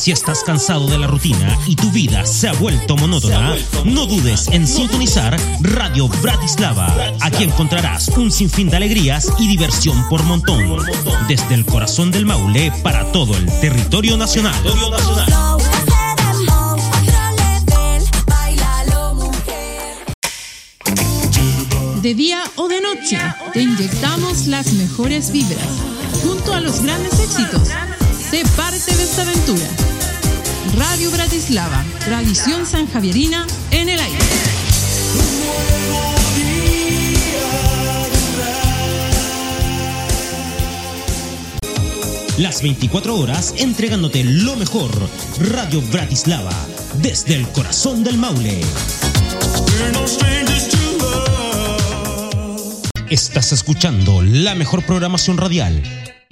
Si estás cansado de la rutina y tu vida se ha vuelto monótona, no dudes en sintonizar Radio Bratislava. Aquí encontrarás un sinfín de alegrías y diversión por montón. Desde el corazón del Maule para todo el territorio nacional. De día o de noche, te inyectamos las mejores vibras. Junto a los grandes éxitos, sé parte de esta aventura. Radio Bratislava, tradición sanjavierina en el aire. Las 24 horas entregándote lo mejor. Radio Bratislava, desde el corazón del Maule. Estás escuchando la mejor programación radial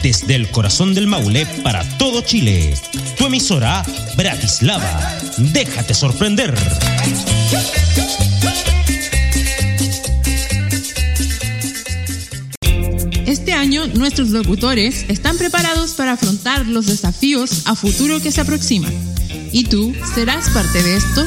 desde el corazón del Maule para todo Chile. Tu emisora Bratislava. Déjate sorprender. Este año nuestros locutores están preparados para afrontar los desafíos a futuro que se aproximan. ¿Y tú serás parte de esto?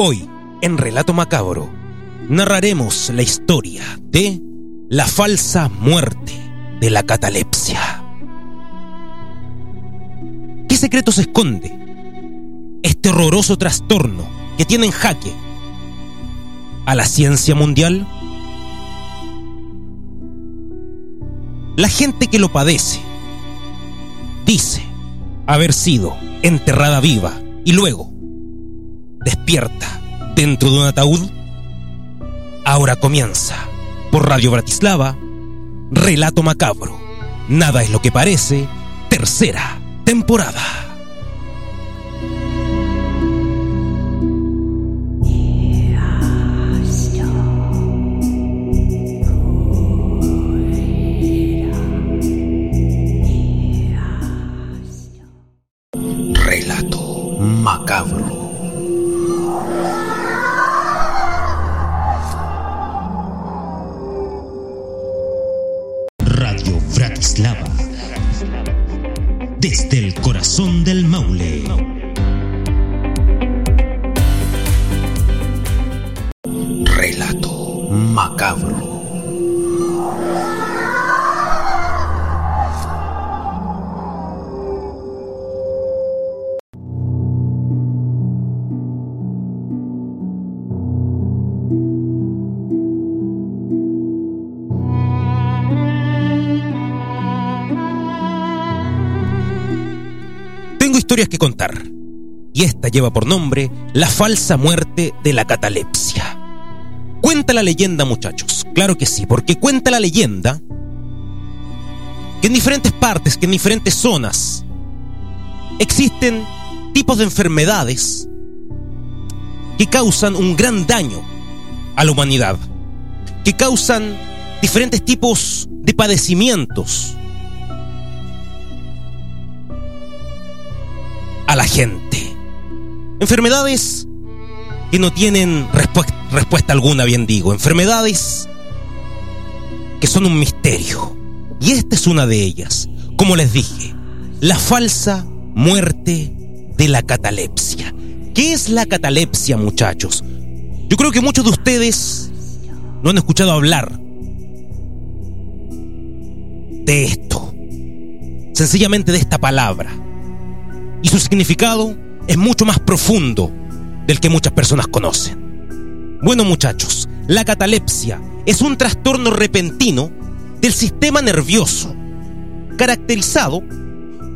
Hoy, en Relato Macabro, narraremos la historia de la falsa muerte de la catalepsia. ¿Qué secreto se esconde? Este horroroso trastorno que tiene en jaque a la ciencia mundial. La gente que lo padece dice haber sido enterrada viva y luego despierta dentro de un ataúd? Ahora comienza por Radio Bratislava, Relato Macabro. Nada es lo que parece, tercera temporada. Desde el corazón del Maule. Relato macabro. Que contar. Y esta lleva por nombre La falsa muerte de la catalepsia. Cuenta la leyenda, muchachos. Claro que sí, porque cuenta la leyenda que en diferentes partes, que en diferentes zonas, existen tipos de enfermedades que causan un gran daño a la humanidad, que causan diferentes tipos de padecimientos a la gente. Enfermedades que no tienen respu- respuesta alguna, bien digo. Enfermedades que son un misterio. Y esta es una de ellas. Como les dije, la falsa muerte de la catalepsia. ¿Qué es la catalepsia, muchachos? Yo creo que muchos de ustedes no han escuchado hablar de esto. Sencillamente de esta palabra. Y su significado es mucho más profundo del que muchas personas conocen. Bueno muchachos, la catalepsia es un trastorno repentino de del sistema nervioso, caracterizado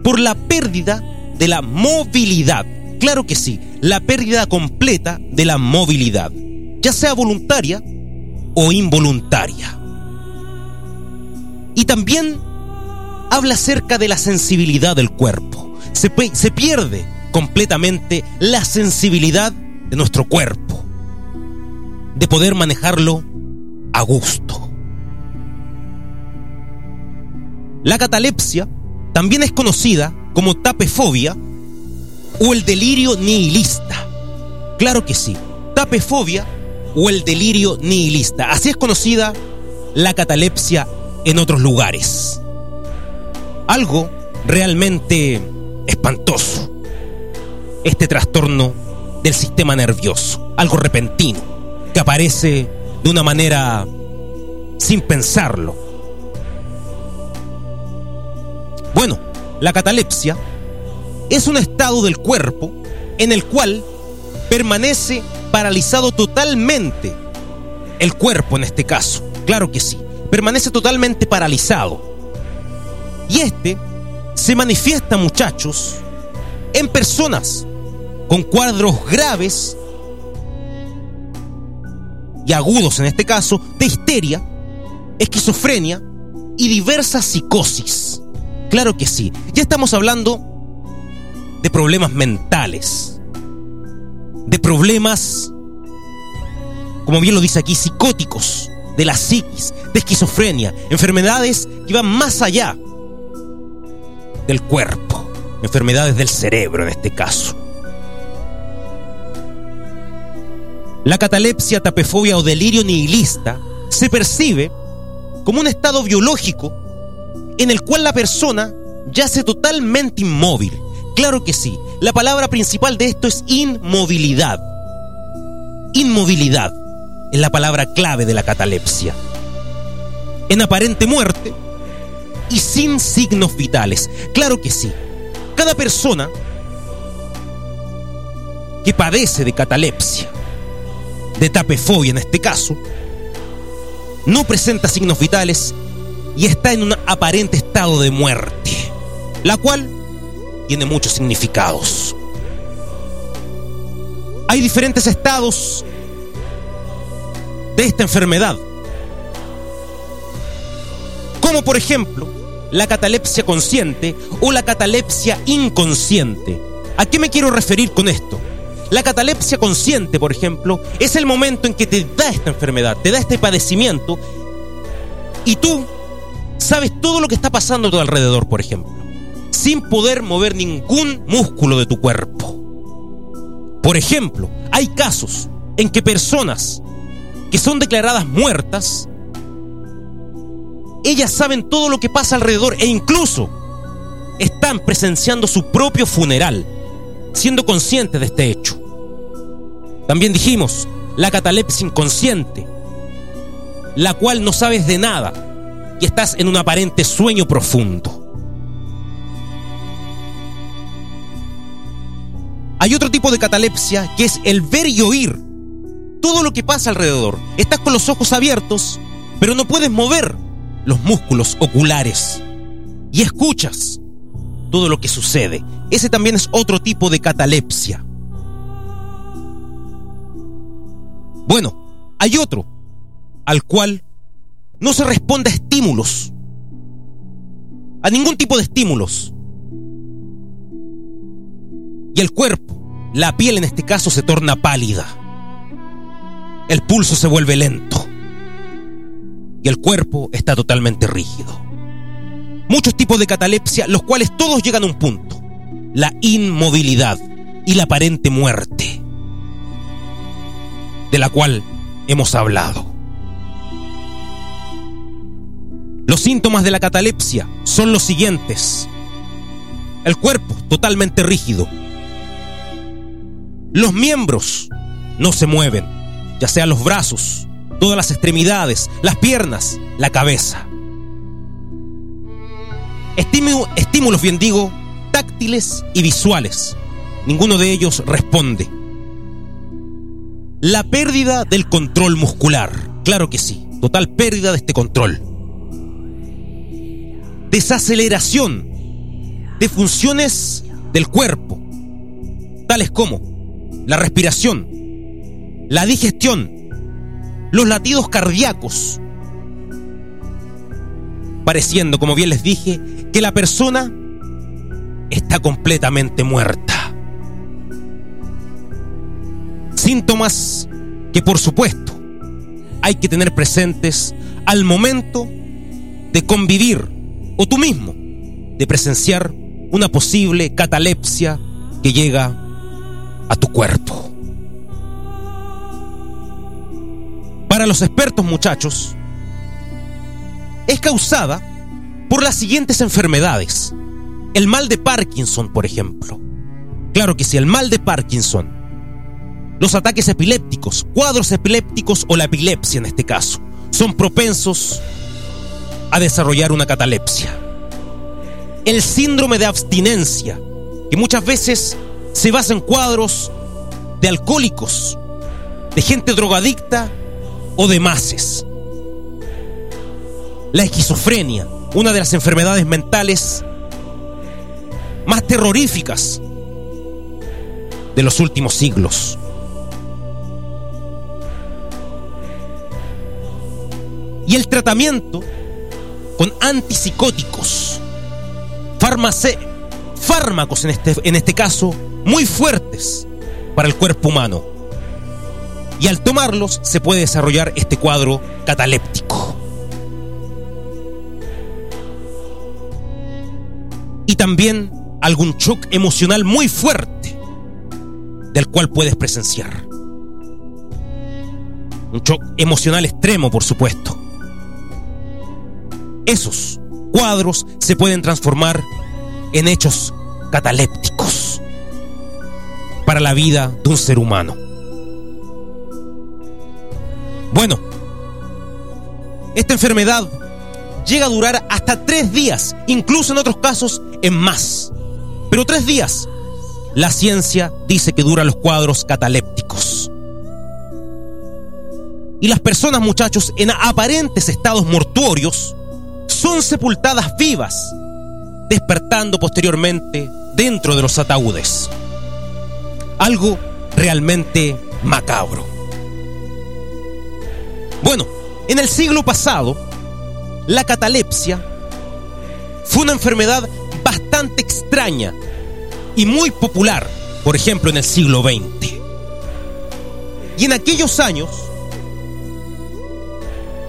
por la pérdida de la movilidad. Claro que sí, la pérdida completa de la movilidad, ya sea voluntaria o involuntaria. Y también habla acerca de la sensibilidad del cuerpo. Se, se pierde completamente la sensibilidad de nuestro cuerpo, de poder manejarlo a gusto. La catalepsia también es conocida como tapefobia o el delirio nihilista. Claro que sí, tapefobia o el delirio nihilista. Así es conocida la catalepsia en otros lugares. Algo realmente espantoso. Este trastorno del sistema nervioso, algo repentino, que aparece de una manera sin pensarlo. Bueno, la catalepsia es un estado del cuerpo en el cual permanece paralizado totalmente el cuerpo en este caso. Claro que sí, permanece totalmente paralizado. Y este se manifiesta, muchachos, en personas con cuadros graves y agudos en este caso de histeria, esquizofrenia y diversas psicosis. Claro que sí, ya estamos hablando de problemas mentales, de problemas, como bien lo dice aquí, psicóticos, de la psiquis, de esquizofrenia, enfermedades que van más allá del cuerpo, enfermedades del cerebro en este caso. La catalepsia, tapefobia o delirio nihilista se percibe como un estado biológico en el cual la persona yace totalmente inmóvil. Claro que sí, la palabra principal de esto es inmovilidad. Inmovilidad es la palabra clave de la catalepsia. En aparente muerte y sin signos vitales. Claro que sí. Cada persona que padece de catalepsia, de tapefobia en este caso, no presenta signos vitales y está en un aparente estado de muerte, la cual tiene muchos significados. Hay diferentes estados de esta enfermedad, como por ejemplo la catalepsia consciente o la catalepsia inconsciente. ¿A qué me quiero referir con esto? La catalepsia consciente, por ejemplo, es el momento en que te da esta enfermedad, te da este padecimiento y tú sabes todo lo que está pasando a tu alrededor, por ejemplo, sin poder mover ningún músculo de tu cuerpo. Por ejemplo, hay casos en que personas que son declaradas muertas, ellas saben todo lo que pasa alrededor e incluso están presenciando su propio funeral, siendo conscientes de este hecho. También dijimos la catalepsia inconsciente, la cual no sabes de nada y estás en un aparente sueño profundo. Hay otro tipo de catalepsia que es el ver y oír todo lo que pasa alrededor. Estás con los ojos abiertos, pero no puedes mover los músculos oculares y escuchas todo lo que sucede. Ese también es otro tipo de catalepsia. Bueno, hay otro al cual no se responde a estímulos, a ningún tipo de estímulos. Y el cuerpo, la piel en este caso, se torna pálida. El pulso se vuelve lento. Y el cuerpo está totalmente rígido. Muchos tipos de catalepsia, los cuales todos llegan a un punto. La inmovilidad y la aparente muerte. De la cual hemos hablado. Los síntomas de la catalepsia son los siguientes. El cuerpo totalmente rígido. Los miembros no se mueven, ya sean los brazos, todas las extremidades, las piernas, la cabeza. estímulos, bien digo, táctiles y visuales. Ninguno de ellos responde. La pérdida del control muscular. Claro que sí, total pérdida de este control. desaceleración de funciones del cuerpo, tales como la respiración, la digestión, los latidos cardíacos, pareciendo, como bien les dije, que la persona está completamente muerta. Síntomas que por supuesto hay que tener presentes al momento de convivir o tú mismo de presenciar una posible catalepsia que llega a tu cuerpo. Para los expertos muchachos, es causada por las siguientes enfermedades. El mal de Parkinson, por ejemplo. Claro que sí, el mal de Parkinson. Los ataques epilépticos, cuadros epilépticos o la epilepsia en este caso, son propensos a desarrollar una catalepsia. El síndrome de abstinencia, que muchas veces se basa en cuadros de alcohólicos, de gente drogadicta o de mases. La esquizofrenia, una de las enfermedades mentales más terroríficas de los últimos siglos. Y el tratamiento con antipsicóticos, fármacos en este, en este caso muy fuertes para el cuerpo humano. Y al tomarlos se puede desarrollar este cuadro cataléptico. Y también algún shock emocional muy fuerte del cual puedes presenciar. Un shock emocional extremo, por supuesto. Esos cuadros se pueden transformar en hechos catalépticos para la vida de un ser humano. Bueno, esta enfermedad llega a durar hasta tres días, incluso en otros casos en más. Pero tres días, la ciencia dice que duran los cuadros catalépticos. Y las personas, muchachos, en aparentes estados mortuorios, son sepultadas vivas, despertando posteriormente dentro de los ataúdes. Algo realmente macabro. Bueno, en el siglo pasado, la catalepsia fue una enfermedad bastante extraña y muy popular, por ejemplo, en el siglo XX. Y en aquellos años,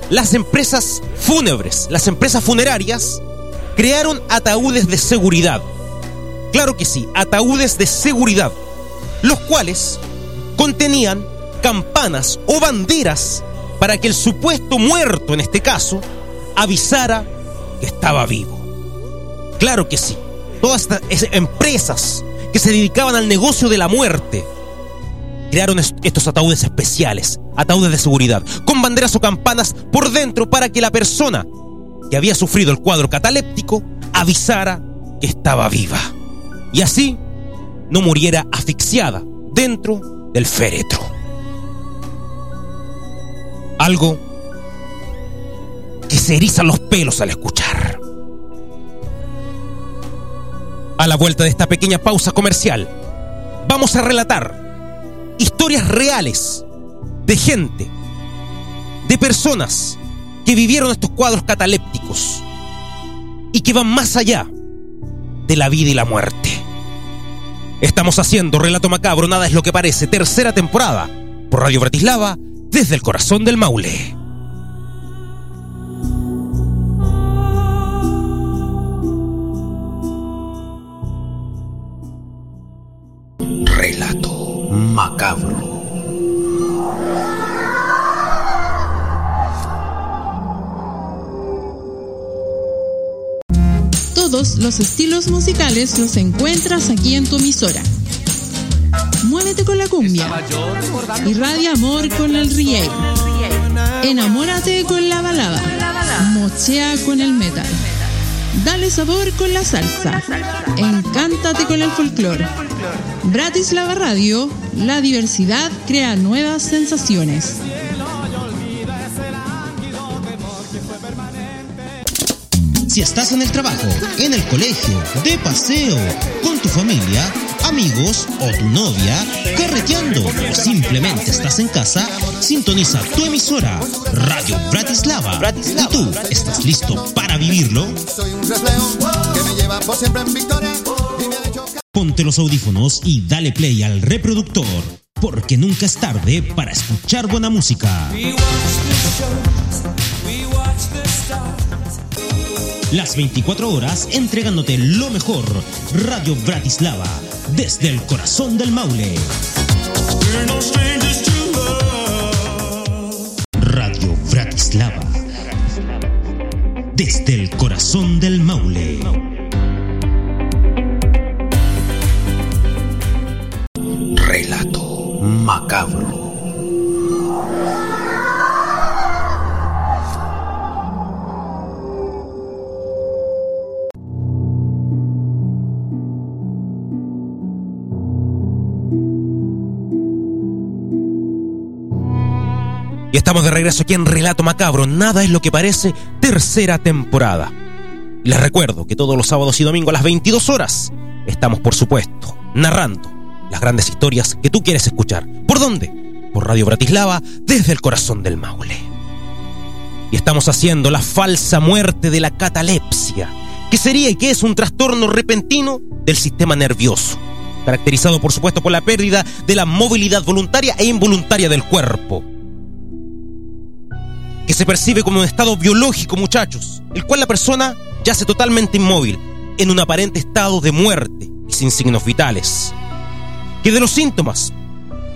las empresas fúnebres, las empresas funerarias, crearon ataúdes de seguridad. Claro que sí, ataúdes de seguridad, los cuales contenían campanas o banderas para que el supuesto muerto, en este caso, avisara que estaba vivo. Claro que sí, todas estas empresas que se dedicaban al negocio de la muerte crearon estos ataúdes especiales, ataúdes de seguridad, con banderas o campanas por dentro para que la persona que había sufrido el cuadro cataléptico avisara que estaba viva. Y así no muriera asfixiada dentro del féretro. Algo que se erizan los pelos al escuchar. A la vuelta de esta pequeña pausa comercial, vamos a relatar historias reales de gente, de personas que vivieron estos cuadros catalépticos y que van más allá de la vida y la muerte. Estamos haciendo Relato Macabro, nada es lo que parece, tercera temporada, por Radio Bratislava, desde el corazón del Maule. Relato macabro. Todos los estilos musicales los encuentras aquí en tu emisora. Muévete con la cumbia. Irradia amor con el reggae. Enamórate con la balada. Mochea con el metal. Dale sabor con la salsa. Encántate con el folclore. Bratislava Radio, la diversidad crea nuevas sensaciones. Si estás en el trabajo, en el colegio, de paseo, con tu familia, amigos o tu novia, carreteando o simplemente estás en casa, sintoniza tu emisora Radio Bratislava. ¿Y tú estás listo para vivirlo? Ponte los audífonos y dale play al reproductor, porque nunca es tarde para escuchar buena música. Las 24 horas entregándote lo mejor. Radio Bratislava, desde el corazón del Maule. Radio Bratislava, desde el corazón del Maule. Relato macabro. Y estamos de regreso aquí en Relato Macabro. Nada es lo que parece, tercera temporada. Les recuerdo que todos los sábados y domingos a las 22 horas estamos, por supuesto, narrando las grandes historias que tú quieres escuchar. ¿Por dónde? Por Radio Bratislava, desde el corazón del Maule. Y estamos haciendo la falsa muerte de la catalepsia, que sería y que es un trastorno repentino del sistema nervioso, caracterizado por supuesto por la pérdida de la movilidad voluntaria e involuntaria del cuerpo que se percibe como un estado biológico, muchachos, el cual la persona yace totalmente inmóvil, en un aparente estado de muerte y sin signos vitales. Que de los síntomas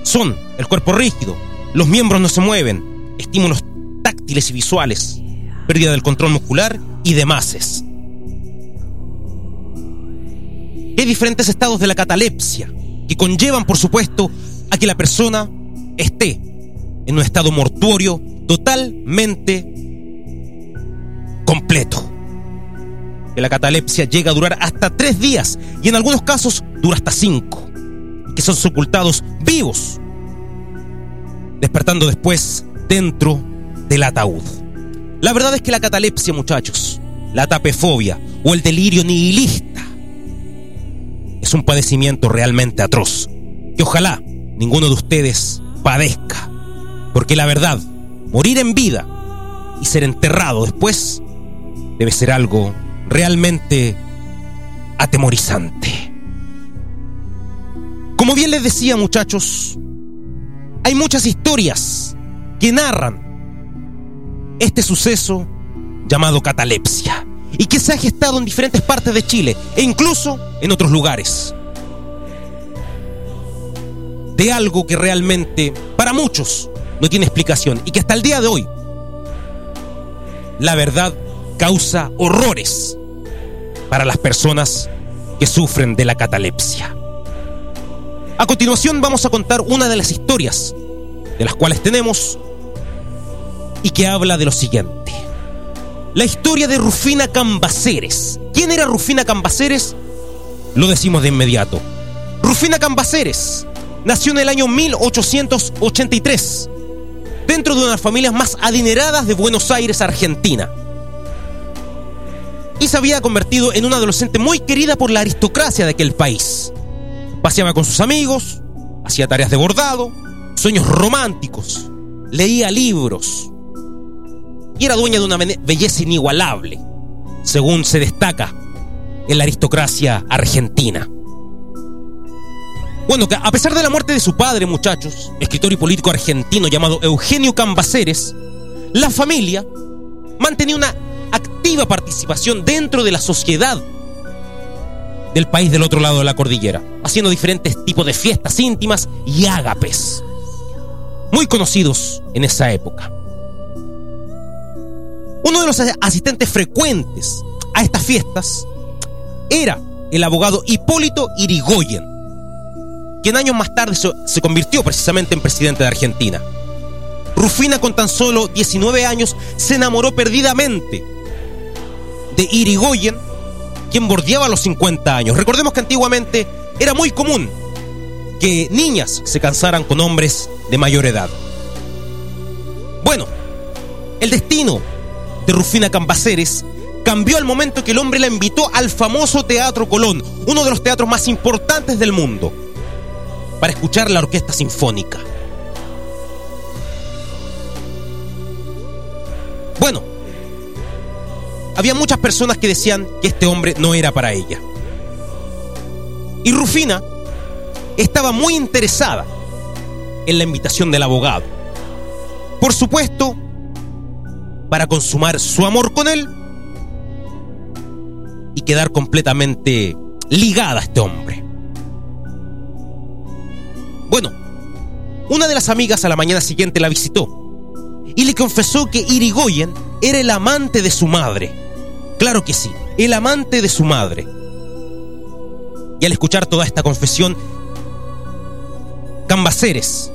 son el cuerpo rígido, los miembros no se mueven, estímulos táctiles y visuales, pérdida del control muscular y demás. Hay diferentes estados de la catalepsia que conllevan, por supuesto, a que la persona esté en un estado mortuorio totalmente completo. Que la catalepsia llega a durar hasta tres días y en algunos casos dura hasta cinco. Que son sepultados vivos, despertando después dentro del ataúd. La verdad es que la catalepsia, muchachos, la tapefobia o el delirio nihilista es un padecimiento realmente atroz que ojalá ninguno de ustedes padezca. Porque la verdad, morir en vida y ser enterrado después debe ser algo realmente atemorizante. Como bien les decía muchachos, hay muchas historias que narran este suceso llamado catalepsia y que se ha gestado en diferentes partes de Chile e incluso en otros lugares. De algo que realmente para muchos no tiene explicación y que hasta el día de hoy la verdad causa horrores para las personas que sufren de la catalepsia. A continuación vamos a contar una de las historias de las cuales tenemos y que habla de lo siguiente. La historia de Rufina Cambaceres. ¿Quién era Rufina Cambaceres? Lo decimos de inmediato. Rufina Cambaceres nació en el año 1883 dentro de una de las familias más adineradas de Buenos Aires, Argentina. Y se había convertido en una adolescente muy querida por la aristocracia de aquel país. Paseaba con sus amigos, hacía tareas de bordado, sueños románticos, leía libros y era dueña de una belleza inigualable, según se destaca en la aristocracia argentina. Bueno, que a pesar de la muerte de su padre, muchachos, escritor y político argentino llamado Eugenio Cambaceres, la familia mantenía una activa participación dentro de la sociedad del país del otro lado de la cordillera, haciendo diferentes tipos de fiestas íntimas y ágapes, muy conocidos en esa época. Uno de los asistentes frecuentes a estas fiestas era el abogado Hipólito Irigoyen, quien años más tarde se convirtió precisamente en presidente de Argentina. Rufina con tan solo 19 años se enamoró perdidamente de Irigoyen, quien bordeaba los 50 años. Recordemos que antiguamente era muy común que niñas se casaran con hombres de mayor edad. Bueno, el destino de Rufina Cambaceres cambió al momento que el hombre la invitó al famoso Teatro Colón, uno de los teatros más importantes del mundo, para escuchar la orquesta sinfónica. Bueno, había muchas personas que decían que este hombre no era para ella. Y Rufina estaba muy interesada en la invitación del abogado. Por supuesto, para consumar su amor con él y quedar completamente ligada a este hombre. Bueno, una de las amigas a la mañana siguiente la visitó y le confesó que Irigoyen era el amante de su madre. Claro que sí, el amante de su madre. Y al escuchar toda esta confesión, Cambaceres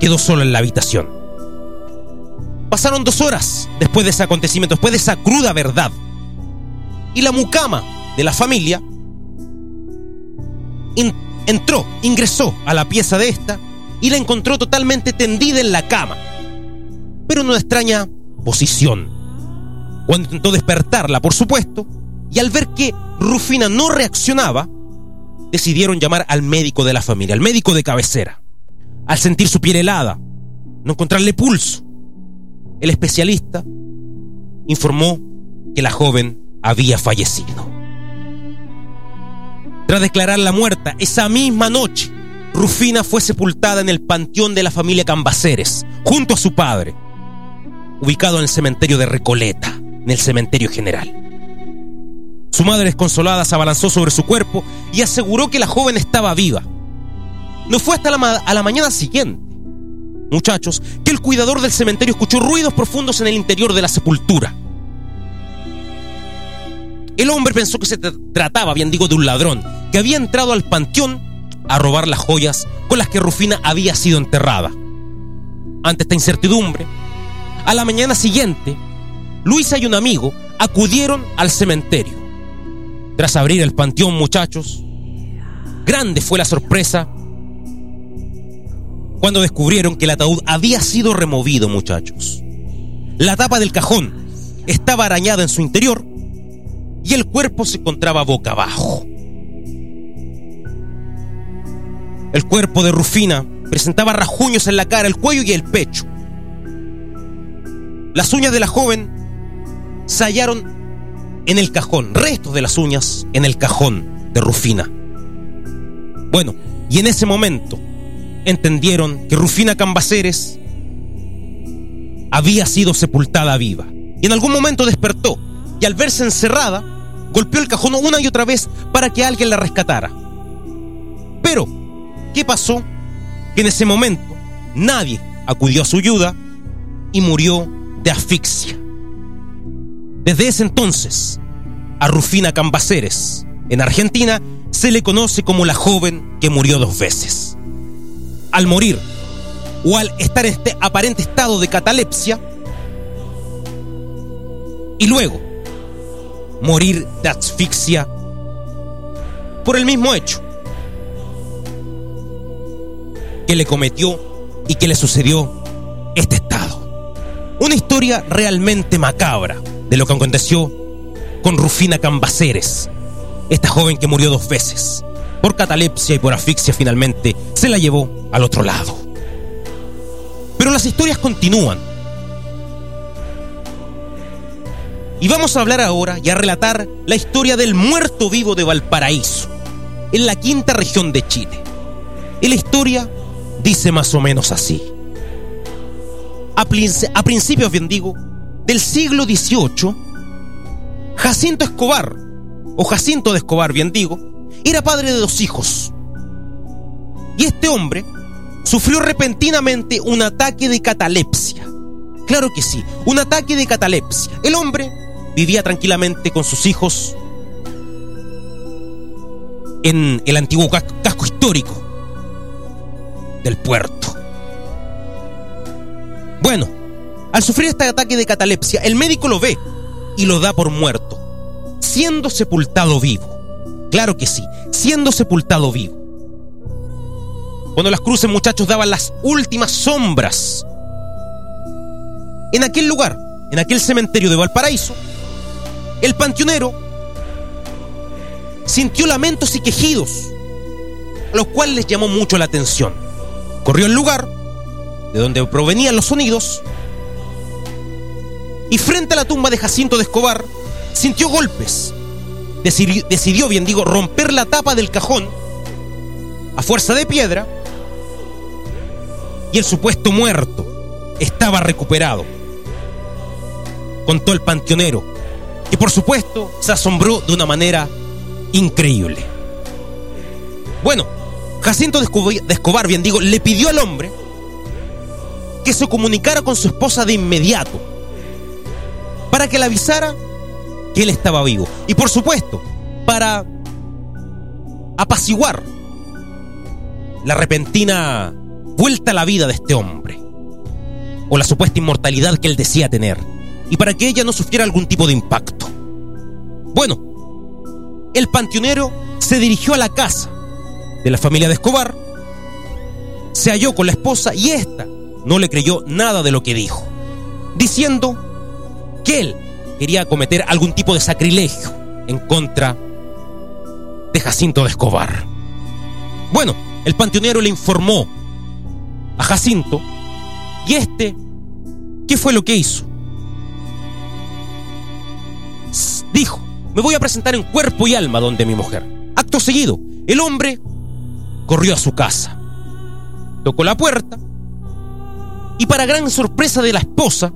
quedó solo en la habitación. Pasaron dos horas después de ese acontecimiento, después de esa cruda verdad. Y la mucama de la familia entró, ingresó a la pieza de esta y la encontró totalmente tendida en la cama, pero en una extraña posición. Cuando intentó despertarla, por supuesto, y al ver que Rufina no reaccionaba, decidieron llamar al médico de la familia, al médico de cabecera. Al sentir su piel helada, no encontrarle pulso, el especialista informó que la joven había fallecido. Tras declarar la muerta esa misma noche, Rufina fue sepultada en el panteón de la familia Cambaceres, junto a su padre, ubicado en el cementerio de Recoleta, en el cementerio general. Su madre desconsolada se abalanzó sobre su cuerpo y aseguró que la joven estaba viva. No fue hasta la, la mañana siguiente, muchachos, que el cuidador del cementerio escuchó ruidos profundos en el interior de la sepultura. El hombre pensó que se trataba, bien digo, de un ladrón que había entrado al panteón a robar las joyas con las que Rufina había sido enterrada. Ante esta incertidumbre, a la mañana siguiente, Luisa y un amigo acudieron al cementerio. Tras abrir el panteón, muchachos, grande fue la sorpresa cuando descubrieron que el ataúd había sido removido, muchachos. La tapa del cajón estaba arañada en su interior y el cuerpo se encontraba boca abajo. El cuerpo de Rufina presentaba rajuños en la cara, el cuello y el pecho. Las uñas de la joven se hallaron en el cajón, restos de las uñas en el cajón de Rufina. Bueno, y en ese momento entendieron que Rufina Cambaceres había sido sepultada viva. Y en algún momento despertó y al verse encerrada, golpeó el cajón una y otra vez para que alguien la rescatara. Pero ¿Qué pasó? Que en ese momento nadie acudió a su ayuda y murió de asfixia. Desde ese entonces, a Rufina Cambaceres, en Argentina, se le conoce como la joven que murió dos veces. Al morir, o al estar en este aparente estado de catalepsia, y luego morir de asfixia por el mismo hecho que le cometió y que le sucedió este estado. Una historia realmente macabra de lo que aconteció con Rufina Cambaceres, esta joven que murió dos veces. Por catalepsia y por asfixia finalmente se la llevó al otro lado. Pero las historias continúan. Y vamos a hablar ahora y a relatar la historia del muerto vivo de Valparaíso, en la quinta región de Chile. Es la historia dice más o menos así. A, principios, bien digo, del siglo XVIII, Jacinto Escobar, o Jacinto de Escobar, bien digo, era padre de dos hijos. Y este hombre sufrió repentinamente un ataque de catalepsia. Claro que sí, un ataque de catalepsia. El hombre vivía tranquilamente con sus hijos en el antiguo casco histórico del puerto. Bueno, al sufrir este ataque de catalepsia, el médico lo ve y lo da por muerto, siendo sepultado vivo. Claro que sí, siendo sepultado vivo. Cuando las cruces, muchachos, daban las últimas sombras. En aquel lugar en aquel cementerio de Valparaíso, el panteonero sintió lamentos y quejidos, los cuales les llamó mucho la atención. Corrió al lugar de donde provenían los sonidos y frente a la tumba de Jacinto de Escobar sintió golpes. Decidió, decidió, bien digo, romper la tapa del cajón a fuerza de piedra y el supuesto muerto estaba recuperado. Contó el panteonero, que por supuesto se asombró de una manera increíble. Bueno, Jacinto de Escobar, bien digo, le pidió al hombre que se comunicara con su esposa de inmediato para que le avisara que él estaba vivo. Y por supuesto, para apaciguar la repentina vuelta a la vida de este hombre, o la supuesta inmortalidad que él decía tener, y para que ella no sufriera algún tipo de impacto. Bueno, el panteonero se dirigió a la casa de la familia de Escobar, se halló con la esposa y ésta no le creyó nada de lo que dijo, diciendo que él quería cometer algún tipo de sacrilegio en contra de Jacinto de Escobar. Bueno, el panteonero le informó a Jacinto y este, ¿qué fue lo que hizo? Dijo, me voy a presentar en cuerpo y alma donde mi mujer. Acto seguido, el hombre corrió a su casa, tocó la puerta y para gran sorpresa de la esposa,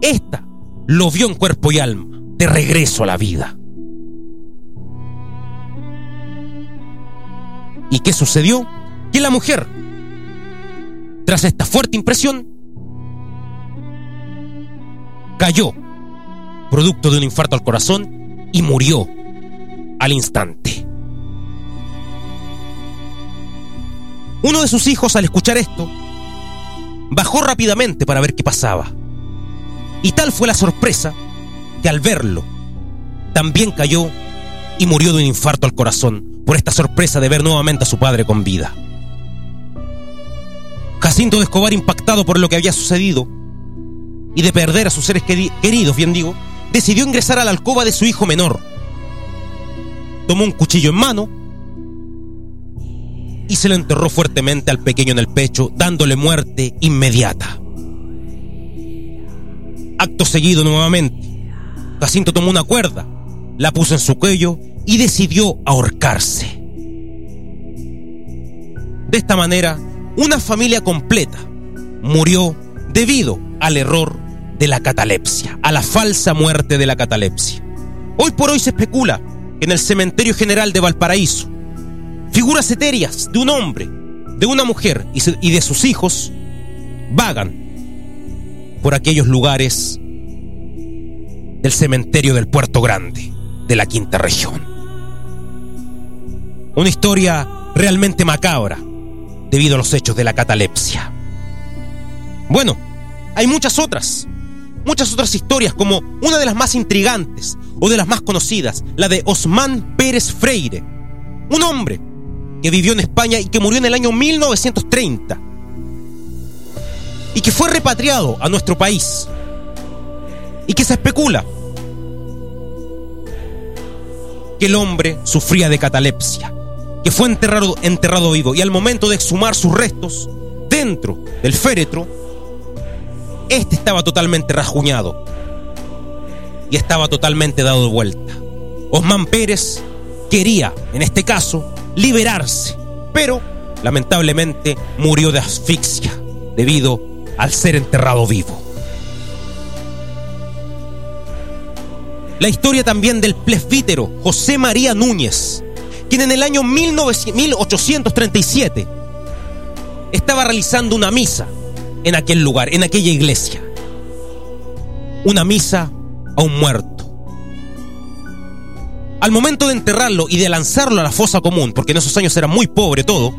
esta lo vio en cuerpo y alma, de regreso a la vida. ¿Y qué sucedió? Que la mujer, tras esta fuerte impresión, cayó, producto de un infarto al corazón, y murió al instante. Uno de sus hijos, al escuchar esto, bajó rápidamente para ver qué pasaba. Y tal fue la sorpresa que al verlo, también cayó y murió de un infarto al corazón por esta sorpresa de ver nuevamente a su padre con vida. Jacinto de Escobar, impactado por lo que había sucedido y de perder a sus seres queridos, bien digo, decidió ingresar a la alcoba de su hijo menor. Tomó un cuchillo en mano y se lo enterró fuertemente al pequeño en el pecho, dándole muerte inmediata. Acto seguido nuevamente, Jacinto tomó una cuerda, la puso en su cuello y decidió ahorcarse. De esta manera, una familia completa murió debido al error de la catalepsia, a la falsa muerte de la catalepsia. Hoy por hoy se especula que en el cementerio general de Valparaíso, figuras etéreas de un hombre, de una mujer y de sus hijos vagan por aquellos lugares del cementerio del Puerto Grande, de la quinta región. Una historia realmente macabra debido a los hechos de la catalepsia. Bueno, hay muchas otras, muchas otras historias como una de las más intrigantes o de las más conocidas, la de Osman Pérez Freire, un hombre que vivió en España y que murió en el año 1930 y que fue repatriado a nuestro país y que se especula que el hombre sufría de catalepsia, que fue enterrado, enterrado vivo y al momento de exhumar sus restos dentro del féretro, este estaba totalmente rajuñado y estaba totalmente dado de vuelta. Osman Pérez quería, en este caso, liberarse, pero lamentablemente murió de asfixia debido al ser enterrado vivo. La historia también del plesbítero José María Núñez, quien en el año 1837 estaba realizando una misa en aquel lugar, en aquella iglesia. Una misa a un muerto. Al momento de enterrarlo y de lanzarlo a la fosa común, porque en esos años era muy pobre todo,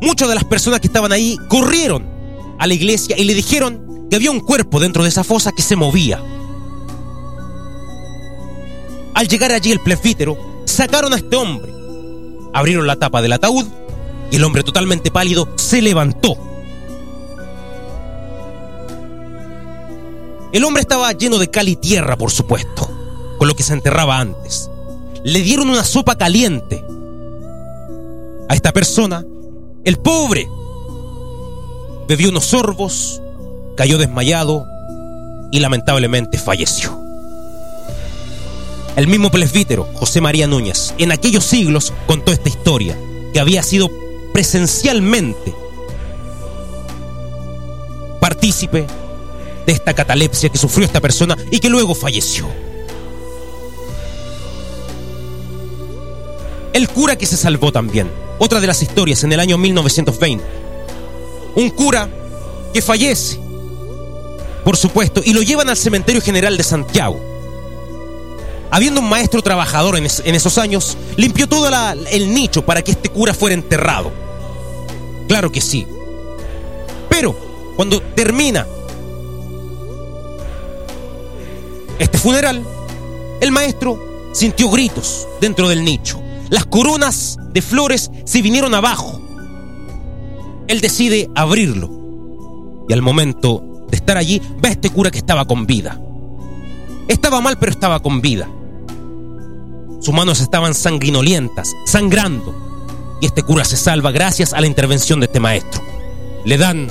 muchas de las personas que estaban ahí corrieron a la iglesia y le dijeron que había un cuerpo dentro de esa fosa que se movía. Al llegar allí el plefítero, sacaron a este hombre, abrieron la tapa del ataúd y el hombre totalmente pálido se levantó. El hombre estaba lleno de cal y tierra, por supuesto, con lo que se enterraba antes. Le dieron una sopa caliente. A esta persona, el pobre, bebió unos sorbos, cayó desmayado y lamentablemente falleció. El mismo presbítero, José María Núñez, en aquellos siglos contó esta historia, que había sido presencialmente partícipe de esta catalepsia que sufrió esta persona y que luego falleció. El cura que se salvó también, otra de las historias en el año 1920. Un cura que fallece, por supuesto, y lo llevan al cementerio general de Santiago. Habiendo un maestro trabajador en, es, en esos años, limpió todo el nicho para que este cura fuera enterrado. Claro que sí. Pero cuando termina este funeral, el maestro sintió gritos dentro del nicho. Las coronas de flores se vinieron abajo. Él decide abrirlo. Y al momento de estar allí, ve a este cura que estaba con vida. Estaba mal, pero estaba con vida. Sus manos estaban sanguinolientas, sangrando. Y este cura se salva gracias a la intervención de este maestro. Le dan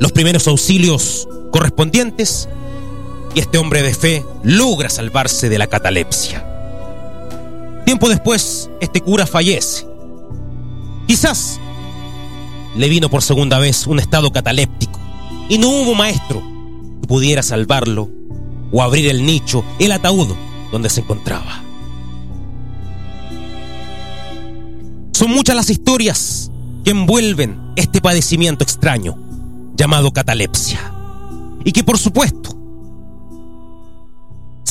los primeros auxilios correspondientes y este hombre de fe logra salvarse de la catalepsia. Tiempo después, este cura fallece. Quizás le vino por segunda vez un estado cataléptico y no hubo maestro que pudiera salvarlo o abrir el nicho, el ataúd donde se encontraba. Son muchas las historias que envuelven este padecimiento extraño llamado catalepsia y que por supuesto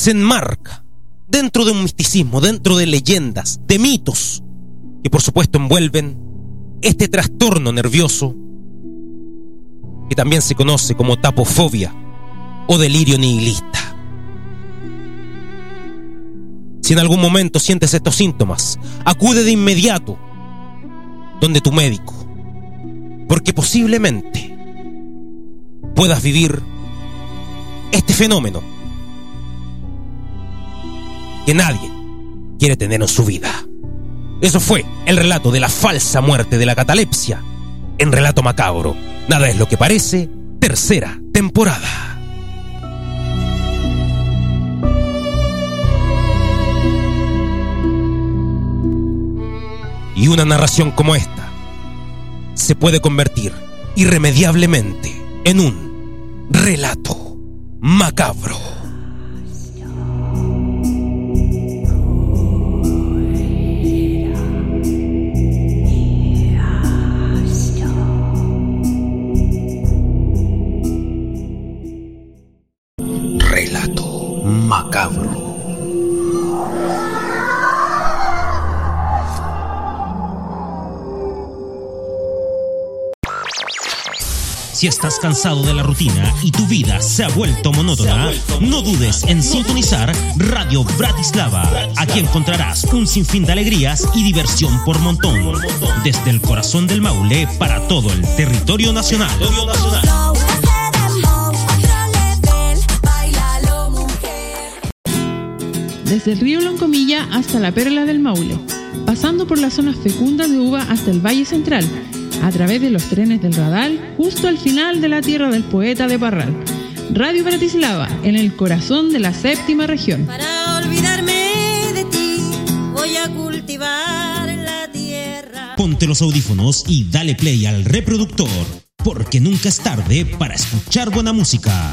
se enmarca dentro de un misticismo, dentro de leyendas, de mitos que por supuesto envuelven este trastorno nervioso que también se conoce como tapofobia o delirio nihilista. Si en algún momento sientes estos síntomas, acude de inmediato donde tu médico, porque posiblemente puedas vivir este fenómeno nadie quiere tener en su vida. Eso fue el relato de la falsa muerte de la catalepsia en Relato Macabro. Nada es lo que parece, tercera temporada. Y una narración como esta se puede convertir irremediablemente en un relato macabro. Si estás cansado de la rutina y tu vida se ha vuelto monótona, no dudes en sintonizar Radio Bratislava. Aquí encontrarás un sinfín de alegrías y diversión por montón. Desde el corazón del Maule para todo el territorio nacional. Desde el río Loncomilla hasta la Perla del Maule, pasando por las zonas fecundas de uva hasta el Valle Central, a través de los trenes del Radal, justo al final de la tierra del poeta de Parral. Radio Bratislava, en el corazón de la séptima región. Para olvidarme de ti, voy a cultivar la tierra. Ponte los audífonos y dale play al reproductor, porque nunca es tarde para escuchar buena música.